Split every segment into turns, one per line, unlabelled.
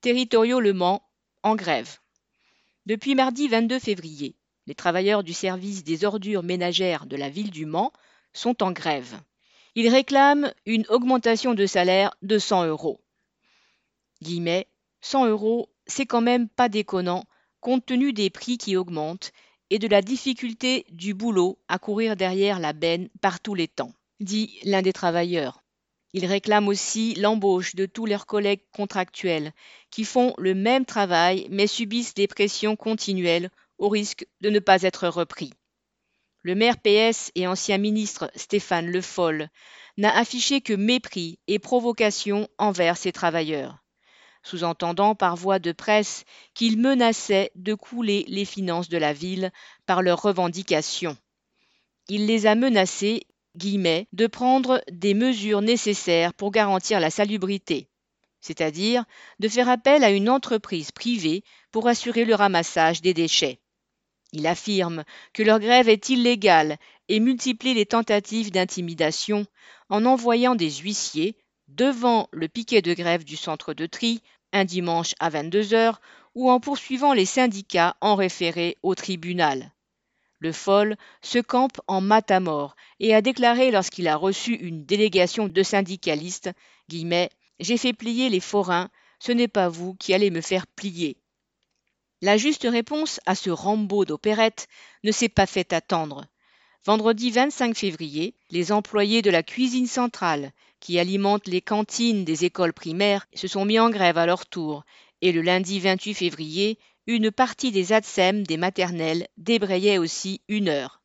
Territoriaux Le Mans, en grève. Depuis mardi 22 février, les travailleurs du service des ordures ménagères de la ville du Mans sont en grève. Ils réclament une augmentation de salaire de 100 euros. Guillemets, 100 euros, c'est quand même pas déconnant compte tenu des prix qui augmentent et de la difficulté du boulot à courir derrière la benne par tous les temps, dit l'un des travailleurs. Ils réclament aussi l'embauche de tous leurs collègues contractuels qui font le même travail mais subissent des pressions continuelles au risque de ne pas être repris. Le maire PS et ancien ministre Stéphane Le Foll n'a affiché que mépris et provocation envers ces travailleurs, sous-entendant par voie de presse qu'il menaçait de couler les finances de la ville par leurs revendications. Il les a menacés de prendre des mesures nécessaires pour garantir la salubrité, c'est-à-dire de faire appel à une entreprise privée pour assurer le ramassage des déchets. Il affirme que leur grève est illégale et multiplie les tentatives d'intimidation en envoyant des huissiers devant le piquet de grève du centre de tri un dimanche à 22 heures ou en poursuivant les syndicats en référé au tribunal. Le Foll se campe en matamor et a déclaré lorsqu'il a reçu une délégation de syndicalistes J'ai fait plier les forains, ce n'est pas vous qui allez me faire plier. La juste réponse à ce Rambo d'opérette ne s'est pas fait attendre. Vendredi 25 février, les employés de la cuisine centrale, qui alimentent les cantines des écoles primaires, se sont mis en grève à leur tour, et le lundi 28 février, une partie des ATSEM des maternelles débrayait aussi une heure.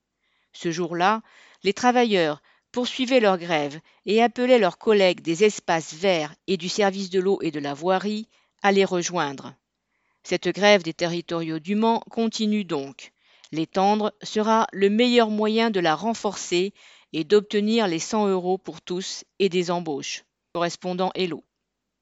Ce jour-là, les travailleurs poursuivaient leur grève et appelaient leurs collègues des espaces verts et du service de l'eau et de la voirie à les rejoindre. Cette grève des territoriaux du Mans continue donc. L'étendre sera le meilleur moyen de la renforcer et d'obtenir les 100 euros pour tous et des embauches. Correspondant Hello.